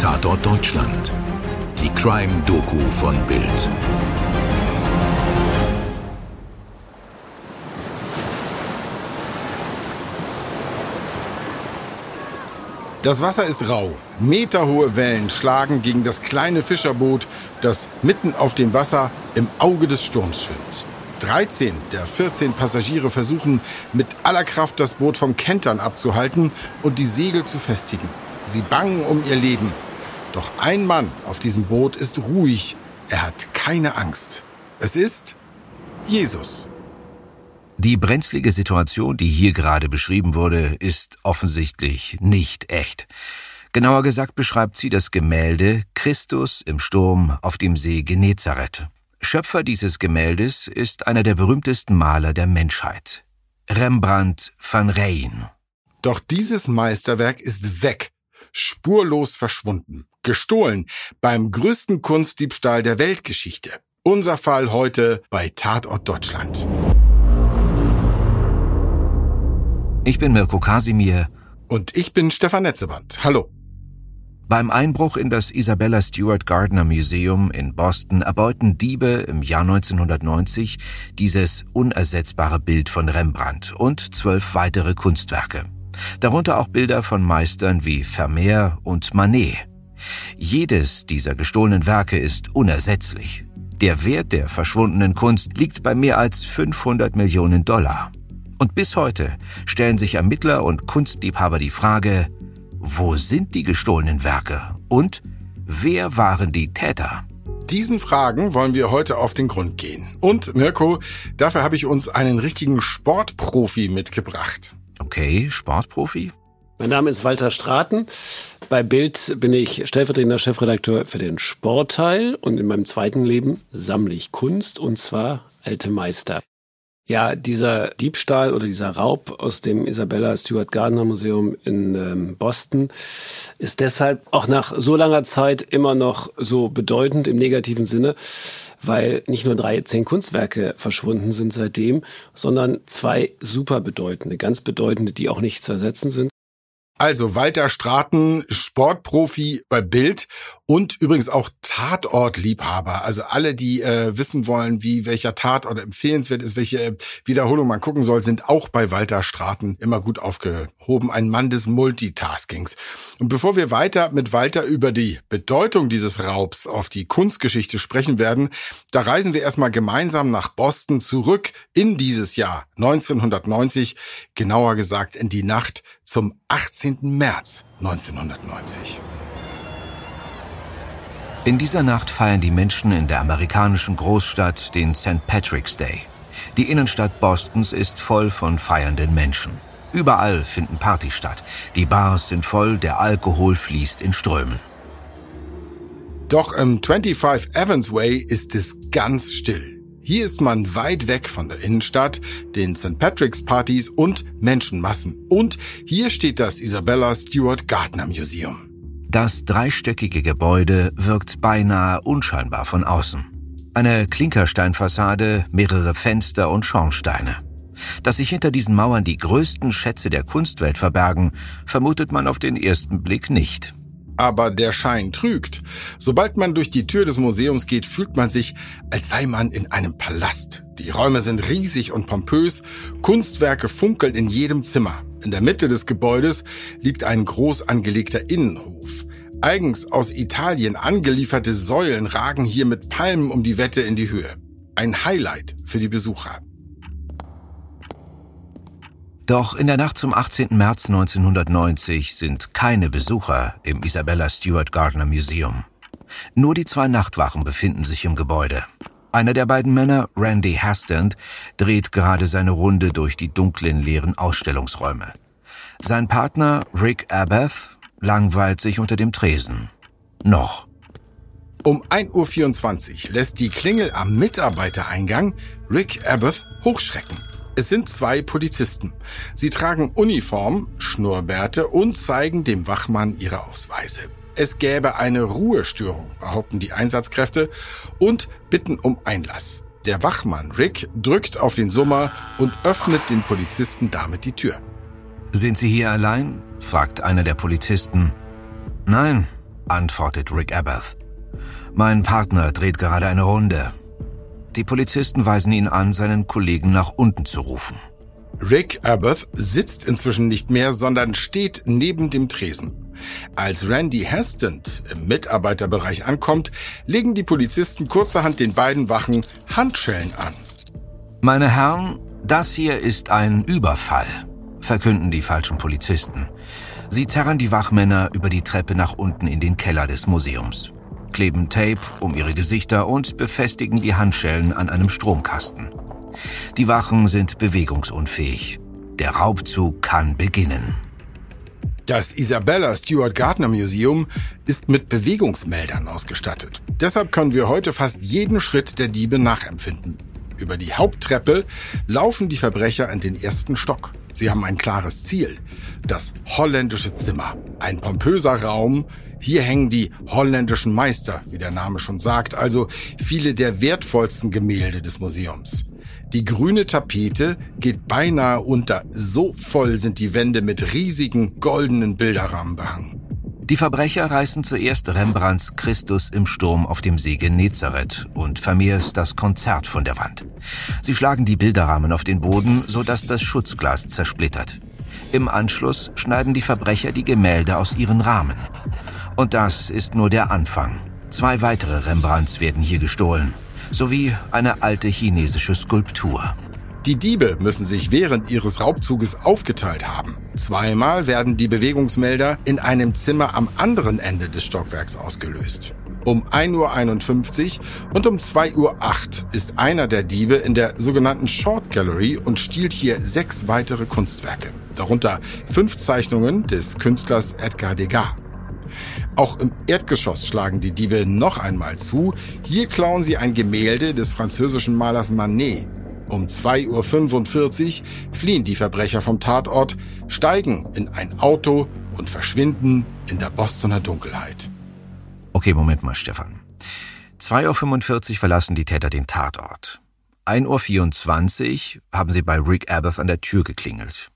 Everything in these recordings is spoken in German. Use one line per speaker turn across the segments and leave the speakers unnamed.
Tatort Deutschland. Die Crime-Doku von Bild.
Das Wasser ist rau. Meterhohe Wellen schlagen gegen das kleine Fischerboot, das mitten auf dem Wasser im Auge des Sturms schwimmt. 13 der 14 Passagiere versuchen mit aller Kraft das Boot vom Kentern abzuhalten und die Segel zu festigen. Sie bangen um ihr Leben. Doch ein Mann auf diesem Boot ist ruhig. Er hat keine Angst. Es ist Jesus.
Die brenzlige Situation, die hier gerade beschrieben wurde, ist offensichtlich nicht echt. Genauer gesagt beschreibt sie das Gemälde Christus im Sturm auf dem See Genezareth. Schöpfer dieses Gemäldes ist einer der berühmtesten Maler der Menschheit, Rembrandt van Rijn.
Doch dieses Meisterwerk ist weg, spurlos verschwunden, gestohlen beim größten Kunstdiebstahl der Weltgeschichte. Unser Fall heute bei Tatort Deutschland.
Ich bin Mirko Kasimir.
Und ich bin Stefan Netzeband. Hallo.
Beim Einbruch in das Isabella Stewart Gardner Museum in Boston erbeuten Diebe im Jahr 1990 dieses unersetzbare Bild von Rembrandt und zwölf weitere Kunstwerke. Darunter auch Bilder von Meistern wie Vermeer und Manet. Jedes dieser gestohlenen Werke ist unersetzlich. Der Wert der verschwundenen Kunst liegt bei mehr als 500 Millionen Dollar. Und bis heute stellen sich Ermittler und Kunstliebhaber die Frage, wo sind die gestohlenen Werke und wer waren die Täter?
Diesen Fragen wollen wir heute auf den Grund gehen. Und Mirko, dafür habe ich uns einen richtigen Sportprofi mitgebracht.
Okay, Sportprofi?
Mein Name ist Walter Straten. Bei Bild bin ich stellvertretender Chefredakteur für den Sportteil und in meinem zweiten Leben sammle ich Kunst und zwar alte Meister. Ja, dieser Diebstahl oder dieser Raub aus dem Isabella Stewart Gardner Museum in ähm, Boston ist deshalb auch nach so langer Zeit immer noch so bedeutend im negativen Sinne, weil nicht nur drei, zehn Kunstwerke verschwunden sind seitdem, sondern zwei super bedeutende, ganz bedeutende, die auch nicht zu ersetzen sind.
Also Walter Straten, Sportprofi bei Bild und übrigens auch Tatortliebhaber. Also alle, die äh, wissen wollen, wie welcher Tatort empfehlenswert ist, welche Wiederholung man gucken soll, sind auch bei Walter Straten immer gut aufgehoben. Ein Mann des Multitaskings. Und bevor wir weiter mit Walter über die Bedeutung dieses Raubs auf die Kunstgeschichte sprechen werden, da reisen wir erstmal gemeinsam nach Boston zurück in dieses Jahr 1990, genauer gesagt in die Nacht zum 18. März 1990.
In dieser Nacht feiern die Menschen in der amerikanischen Großstadt den St. Patrick's Day. Die Innenstadt Bostons ist voll von feiernden Menschen. Überall finden Partys statt. Die Bars sind voll, der Alkohol fließt in Strömen.
Doch im 25 Evans Way ist es ganz still. Hier ist man weit weg von der Innenstadt, den St. Patrick's Partys und Menschenmassen. Und hier steht das Isabella Stewart Gardner Museum.
Das dreistöckige Gebäude wirkt beinahe unscheinbar von außen. Eine Klinkersteinfassade, mehrere Fenster und Schornsteine. Dass sich hinter diesen Mauern die größten Schätze der Kunstwelt verbergen, vermutet man auf den ersten Blick nicht.
Aber der Schein trügt. Sobald man durch die Tür des Museums geht, fühlt man sich, als sei man in einem Palast. Die Räume sind riesig und pompös, Kunstwerke funkeln in jedem Zimmer. In der Mitte des Gebäudes liegt ein groß angelegter Innenhof. Eigens aus Italien angelieferte Säulen ragen hier mit Palmen um die Wette in die Höhe. Ein Highlight für die Besucher.
Doch in der Nacht zum 18. März 1990 sind keine Besucher im Isabella Stewart Gardner Museum. Nur die zwei Nachtwachen befinden sich im Gebäude. Einer der beiden Männer, Randy Hastand, dreht gerade seine Runde durch die dunklen, leeren Ausstellungsräume. Sein Partner, Rick Abath, langweilt sich unter dem Tresen. Noch.
Um 1.24 Uhr lässt die Klingel am Mitarbeitereingang Rick Abath hochschrecken. Es sind zwei Polizisten. Sie tragen Uniform, Schnurrbärte und zeigen dem Wachmann ihre Ausweise. Es gäbe eine Ruhestörung, behaupten die Einsatzkräfte und bitten um Einlass. Der Wachmann Rick drückt auf den Summer und öffnet den Polizisten damit die Tür.
Sind Sie hier allein? fragt einer der Polizisten. Nein, antwortet Rick Abath. Mein Partner dreht gerade eine Runde. Die Polizisten weisen ihn an, seinen Kollegen nach unten zu rufen.
Rick Abath sitzt inzwischen nicht mehr, sondern steht neben dem Tresen. Als Randy Heston im Mitarbeiterbereich ankommt, legen die Polizisten kurzerhand den beiden Wachen Handschellen an.
Meine Herren, das hier ist ein Überfall, verkünden die falschen Polizisten. Sie zerren die Wachmänner über die Treppe nach unten in den Keller des Museums, kleben Tape um ihre Gesichter und befestigen die Handschellen an einem Stromkasten. Die Wachen sind bewegungsunfähig. Der Raubzug kann beginnen.
Das Isabella Stewart Gardner Museum ist mit Bewegungsmeldern ausgestattet. Deshalb können wir heute fast jeden Schritt der Diebe nachempfinden. Über die Haupttreppe laufen die Verbrecher in den ersten Stock. Sie haben ein klares Ziel. Das holländische Zimmer. Ein pompöser Raum. Hier hängen die holländischen Meister, wie der Name schon sagt, also viele der wertvollsten Gemälde des Museums. Die grüne Tapete geht beinahe unter. So voll sind die Wände mit riesigen goldenen Bilderrahmen behangen.
Die Verbrecher reißen zuerst Rembrandts Christus im Sturm auf dem See Genezareth und Vermeers das Konzert von der Wand. Sie schlagen die Bilderrahmen auf den Boden, sodass das Schutzglas zersplittert. Im Anschluss schneiden die Verbrecher die Gemälde aus ihren Rahmen. Und das ist nur der Anfang. Zwei weitere Rembrandts werden hier gestohlen sowie eine alte chinesische Skulptur.
Die Diebe müssen sich während ihres Raubzuges aufgeteilt haben. Zweimal werden die Bewegungsmelder in einem Zimmer am anderen Ende des Stockwerks ausgelöst. Um 1.51 Uhr und um 2.08 Uhr ist einer der Diebe in der sogenannten Short Gallery und stiehlt hier sechs weitere Kunstwerke, darunter fünf Zeichnungen des Künstlers Edgar Degas. Auch im Erdgeschoss schlagen die Diebe noch einmal zu. Hier klauen sie ein Gemälde des französischen Malers Manet. Um 2.45 Uhr fliehen die Verbrecher vom Tatort, steigen in ein Auto und verschwinden in der Bostoner Dunkelheit.
Okay, Moment mal, Stefan. 2.45 Uhr verlassen die Täter den Tatort. 1.24 Uhr haben sie bei Rick Abbott an der Tür geklingelt.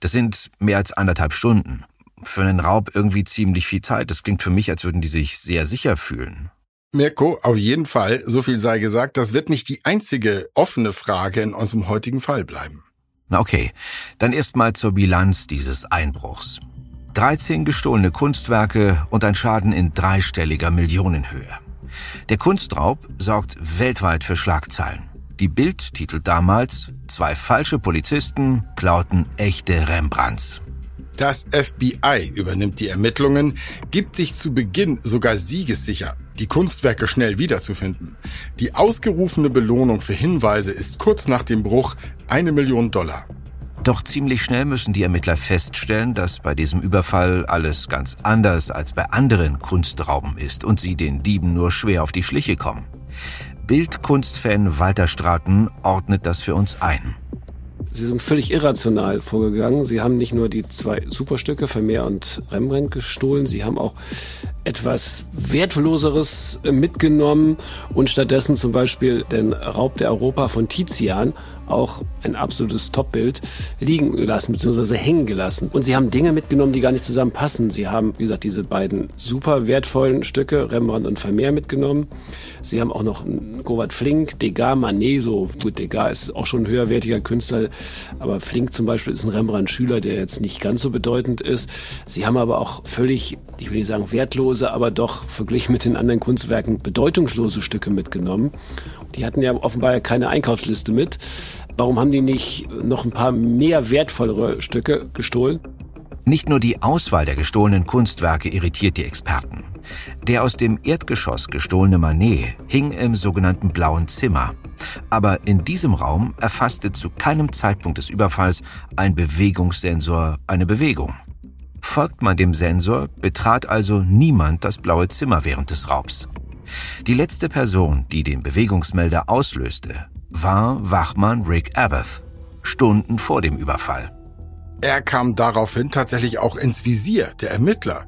Das sind mehr als anderthalb Stunden für einen Raub irgendwie ziemlich viel Zeit. Das klingt für mich, als würden die sich sehr sicher fühlen.
Mirko, auf jeden Fall, so viel sei gesagt, das wird nicht die einzige offene Frage in unserem heutigen Fall bleiben.
Na okay, dann erstmal zur Bilanz dieses Einbruchs. 13 gestohlene Kunstwerke und ein Schaden in dreistelliger Millionenhöhe. Der Kunstraub sorgt weltweit für Schlagzeilen. Die Bild titelt damals, zwei falsche Polizisten klauten echte Rembrandts.
Das FBI übernimmt die Ermittlungen, gibt sich zu Beginn sogar siegessicher, die Kunstwerke schnell wiederzufinden. Die ausgerufene Belohnung für Hinweise ist kurz nach dem Bruch eine Million Dollar.
Doch ziemlich schnell müssen die Ermittler feststellen, dass bei diesem Überfall alles ganz anders als bei anderen Kunstrauben ist und sie den Dieben nur schwer auf die Schliche kommen. Bildkunstfan Walter Straten ordnet das für uns ein.
Sie sind völlig irrational vorgegangen. Sie haben nicht nur die zwei Superstücke Vermeer und Rembrandt gestohlen, sie haben auch etwas Wertloseres mitgenommen und stattdessen zum Beispiel den Raub der Europa von Tizian, auch ein absolutes Topbild, liegen lassen bzw. hängen gelassen. Und sie haben Dinge mitgenommen, die gar nicht zusammenpassen. Sie haben, wie gesagt, diese beiden super wertvollen Stücke, Rembrandt und Vermeer, mitgenommen. Sie haben auch noch Govard Flink, Degas, Manet, so gut, Degas ist auch schon ein höherwertiger Künstler, aber Flink zum Beispiel ist ein Rembrandt-Schüler, der jetzt nicht ganz so bedeutend ist. Sie haben aber auch völlig, ich will nicht sagen wertlose, aber doch verglichen mit den anderen Kunstwerken bedeutungslose Stücke mitgenommen. Die hatten ja offenbar keine Einkaufsliste mit. Warum haben die nicht noch ein paar mehr wertvollere Stücke gestohlen?
Nicht nur die Auswahl der gestohlenen Kunstwerke irritiert die Experten. Der aus dem Erdgeschoss gestohlene Manet hing im sogenannten blauen Zimmer. Aber in diesem Raum erfasste zu keinem Zeitpunkt des Überfalls ein Bewegungssensor eine Bewegung. Folgt man dem Sensor, betrat also niemand das blaue Zimmer während des Raubs. Die letzte Person, die den Bewegungsmelder auslöste, war Wachmann Rick Abath, Stunden vor dem Überfall.
Er kam daraufhin tatsächlich auch ins Visier der Ermittler.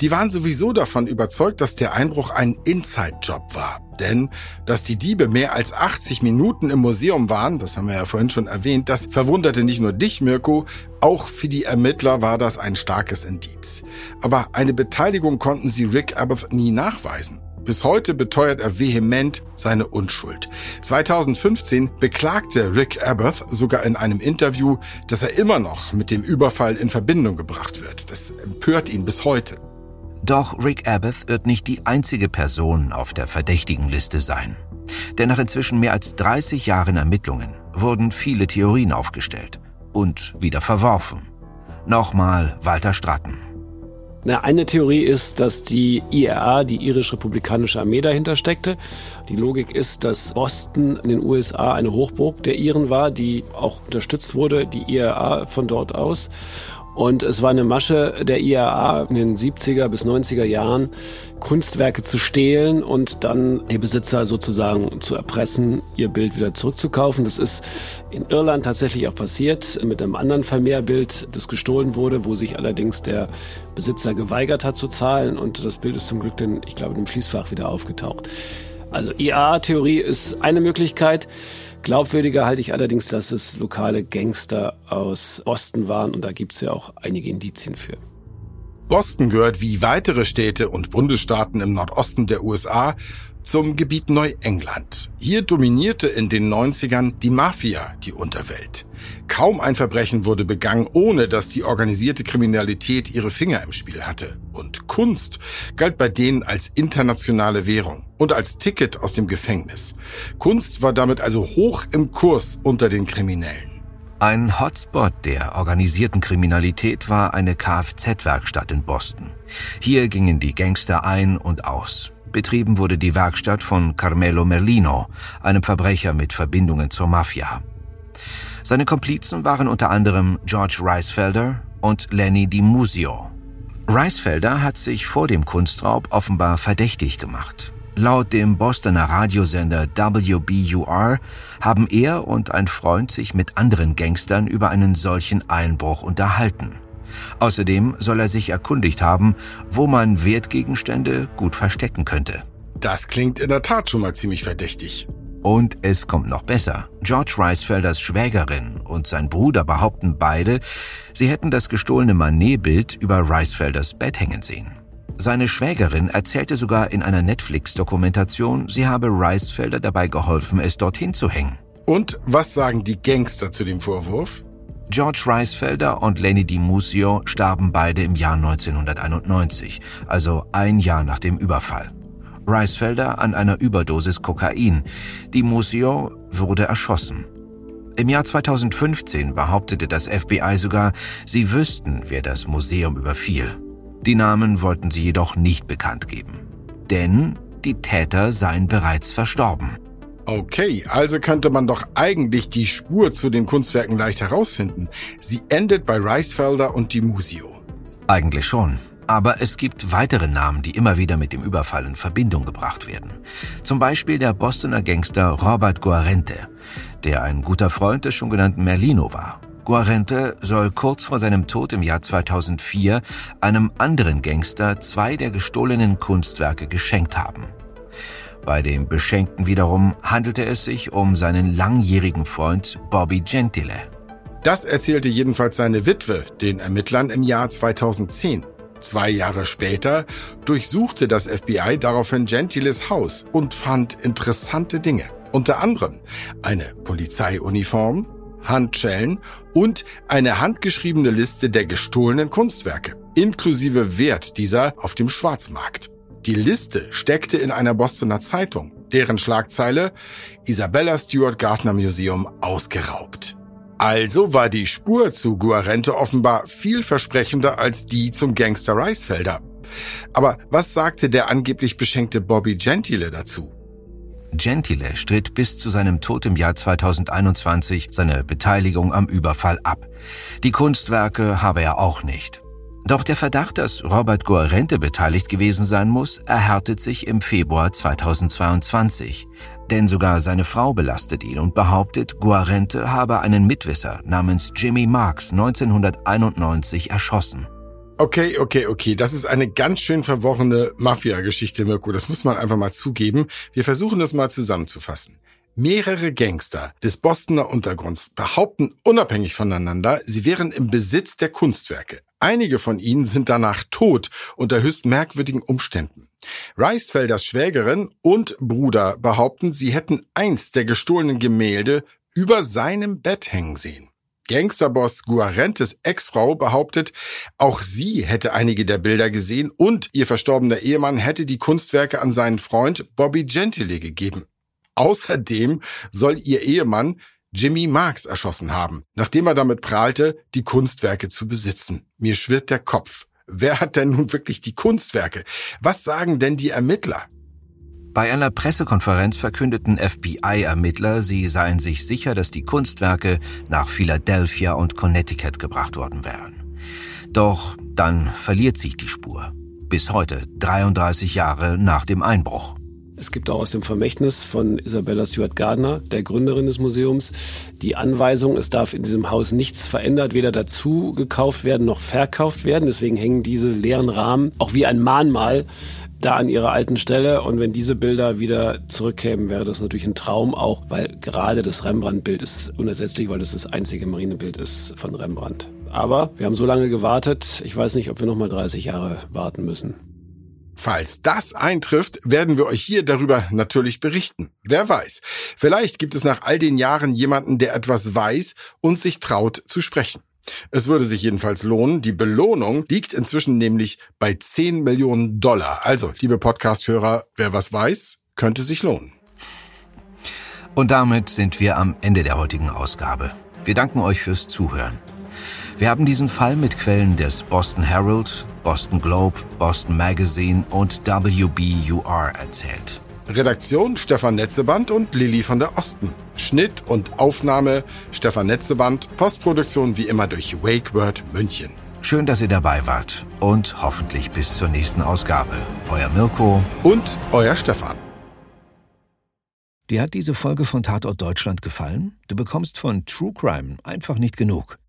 Die waren sowieso davon überzeugt, dass der Einbruch ein Inside-Job war. Denn, dass die Diebe mehr als 80 Minuten im Museum waren, das haben wir ja vorhin schon erwähnt, das verwunderte nicht nur dich, Mirko, auch für die Ermittler war das ein starkes Indiz. Aber eine Beteiligung konnten sie Rick Abbott nie nachweisen. Bis heute beteuert er vehement seine Unschuld. 2015 beklagte Rick Abbott sogar in einem Interview, dass er immer noch mit dem Überfall in Verbindung gebracht wird. Das empört ihn bis heute.
Doch Rick Abbott wird nicht die einzige Person auf der verdächtigen Liste sein. Denn nach inzwischen mehr als 30 Jahren Ermittlungen wurden viele Theorien aufgestellt und wieder verworfen. Nochmal Walter Stratton.
Na, eine Theorie ist, dass die IRA, die irisch-republikanische Armee, dahinter steckte. Die Logik ist, dass Boston in den USA eine Hochburg der Iren war, die auch unterstützt wurde, die IRA von dort aus. Und es war eine Masche der IAA in den 70er bis 90er Jahren, Kunstwerke zu stehlen und dann die Besitzer sozusagen zu erpressen, ihr Bild wieder zurückzukaufen. Das ist in Irland tatsächlich auch passiert mit einem anderen Vermehrbild, das gestohlen wurde, wo sich allerdings der Besitzer geweigert hat zu zahlen und das Bild ist zum Glück dann, ich glaube, im Schließfach wieder aufgetaucht. Also IAA-Theorie ist eine Möglichkeit. Glaubwürdiger halte ich allerdings, dass es lokale Gangster aus Boston waren und da gibt es ja auch einige Indizien für.
Boston gehört wie weitere Städte und Bundesstaaten im Nordosten der USA zum Gebiet Neuengland. Hier dominierte in den 90ern die Mafia die Unterwelt. Kaum ein Verbrechen wurde begangen, ohne dass die organisierte Kriminalität ihre Finger im Spiel hatte. Und Kunst galt bei denen als internationale Währung und als Ticket aus dem Gefängnis. Kunst war damit also hoch im Kurs unter den Kriminellen.
Ein Hotspot der organisierten Kriminalität war eine Kfz-Werkstatt in Boston. Hier gingen die Gangster ein und aus. Betrieben wurde die Werkstatt von Carmelo Merlino, einem Verbrecher mit Verbindungen zur Mafia. Seine Komplizen waren unter anderem George Reisfelder und Lenny Di Musio. Reisfelder hat sich vor dem Kunstraub offenbar verdächtig gemacht. Laut dem Bostoner Radiosender WBUR haben er und ein Freund sich mit anderen Gangstern über einen solchen Einbruch unterhalten. Außerdem soll er sich erkundigt haben, wo man Wertgegenstände gut verstecken könnte.
Das klingt in der Tat schon mal ziemlich verdächtig.
Und es kommt noch besser. George Reisfelders Schwägerin und sein Bruder behaupten beide, sie hätten das gestohlene Manet-Bild über Reisfelders Bett hängen sehen. Seine Schwägerin erzählte sogar in einer Netflix-Dokumentation, sie habe Reisfelder dabei geholfen, es dorthin zu hängen.
Und was sagen die Gangster zu dem Vorwurf?
George Reisfelder und Lenny Di Musio starben beide im Jahr 1991, also ein Jahr nach dem Überfall. Reisfelder an einer Überdosis Kokain. Di Musio wurde erschossen. Im Jahr 2015 behauptete das FBI sogar, sie wüssten, wer das Museum überfiel. Die Namen wollten sie jedoch nicht bekannt geben. Denn die Täter seien bereits verstorben.
Okay, also könnte man doch eigentlich die Spur zu den Kunstwerken leicht herausfinden. Sie endet bei Reisfelder und Di Musio.
Eigentlich schon. Aber es gibt weitere Namen, die immer wieder mit dem Überfall in Verbindung gebracht werden. Zum Beispiel der Bostoner Gangster Robert Guarente, der ein guter Freund des schon genannten Merlino war. Guarente soll kurz vor seinem Tod im Jahr 2004 einem anderen Gangster zwei der gestohlenen Kunstwerke geschenkt haben. Bei dem Beschenkten wiederum handelte es sich um seinen langjährigen Freund Bobby Gentile.
Das erzählte jedenfalls seine Witwe den Ermittlern im Jahr 2010. Zwei Jahre später durchsuchte das FBI daraufhin Gentiles Haus und fand interessante Dinge. Unter anderem eine Polizeiuniform, Handschellen und eine handgeschriebene Liste der gestohlenen Kunstwerke, inklusive Wert dieser auf dem Schwarzmarkt. Die Liste steckte in einer Bostoner Zeitung, deren Schlagzeile Isabella Stewart Gardner Museum ausgeraubt. Also war die Spur zu Guarente offenbar vielversprechender als die zum Gangster Reisfelder. Aber was sagte der angeblich beschenkte Bobby Gentile dazu?
Gentile stritt bis zu seinem Tod im Jahr 2021 seine Beteiligung am Überfall ab. Die Kunstwerke habe er auch nicht. Doch der Verdacht, dass Robert Guarente beteiligt gewesen sein muss, erhärtet sich im Februar 2022. Denn sogar seine Frau belastet ihn und behauptet, Guarente habe einen Mitwisser namens Jimmy Marks 1991 erschossen.
Okay, okay, okay. Das ist eine ganz schön verworrene Mafia-Geschichte, Mirko. Das muss man einfach mal zugeben. Wir versuchen das mal zusammenzufassen. Mehrere Gangster des Bostoner Untergrunds behaupten unabhängig voneinander, sie wären im Besitz der Kunstwerke. Einige von ihnen sind danach tot unter höchst merkwürdigen Umständen. Reisfelders Schwägerin und Bruder behaupten, sie hätten eins der gestohlenen Gemälde über seinem Bett hängen sehen. Gangsterboss Guarentes Ex-Frau behauptet, auch sie hätte einige der Bilder gesehen und ihr verstorbener Ehemann hätte die Kunstwerke an seinen Freund Bobby Gentile gegeben. Außerdem soll ihr Ehemann Jimmy Marks erschossen haben, nachdem er damit prahlte, die Kunstwerke zu besitzen. Mir schwirrt der Kopf. Wer hat denn nun wirklich die Kunstwerke? Was sagen denn die Ermittler?
Bei einer Pressekonferenz verkündeten FBI-Ermittler, sie seien sich sicher, dass die Kunstwerke nach Philadelphia und Connecticut gebracht worden wären. Doch dann verliert sich die Spur. Bis heute, 33 Jahre nach dem Einbruch.
Es gibt auch aus dem Vermächtnis von Isabella Stewart Gardner, der Gründerin des Museums, die Anweisung, es darf in diesem Haus nichts verändert, weder dazu gekauft werden noch verkauft werden. Deswegen hängen diese leeren Rahmen auch wie ein Mahnmal da an ihrer alten Stelle. Und wenn diese Bilder wieder zurückkämen, wäre das natürlich ein Traum auch, weil gerade das Rembrandt-Bild ist unersetzlich, weil das das einzige Marinebild ist von Rembrandt. Aber wir haben so lange gewartet. Ich weiß nicht, ob wir noch mal 30 Jahre warten müssen.
Falls das eintrifft, werden wir euch hier darüber natürlich berichten. Wer weiß, vielleicht gibt es nach all den Jahren jemanden, der etwas weiß und sich traut zu sprechen. Es würde sich jedenfalls lohnen. Die Belohnung liegt inzwischen nämlich bei 10 Millionen Dollar. Also, liebe Podcast-Hörer, wer was weiß, könnte sich lohnen.
Und damit sind wir am Ende der heutigen Ausgabe. Wir danken euch fürs Zuhören. Wir haben diesen Fall mit Quellen des Boston Herald, Boston Globe, Boston Magazine und WBUR erzählt.
Redaktion Stefan Netzeband und Lilly von der Osten. Schnitt und Aufnahme Stefan Netzeband. Postproduktion wie immer durch WakeWord München.
Schön, dass ihr dabei wart und hoffentlich bis zur nächsten Ausgabe. Euer Mirko
und euer Stefan.
Dir hat diese Folge von Tatort Deutschland gefallen? Du bekommst von True Crime einfach nicht genug.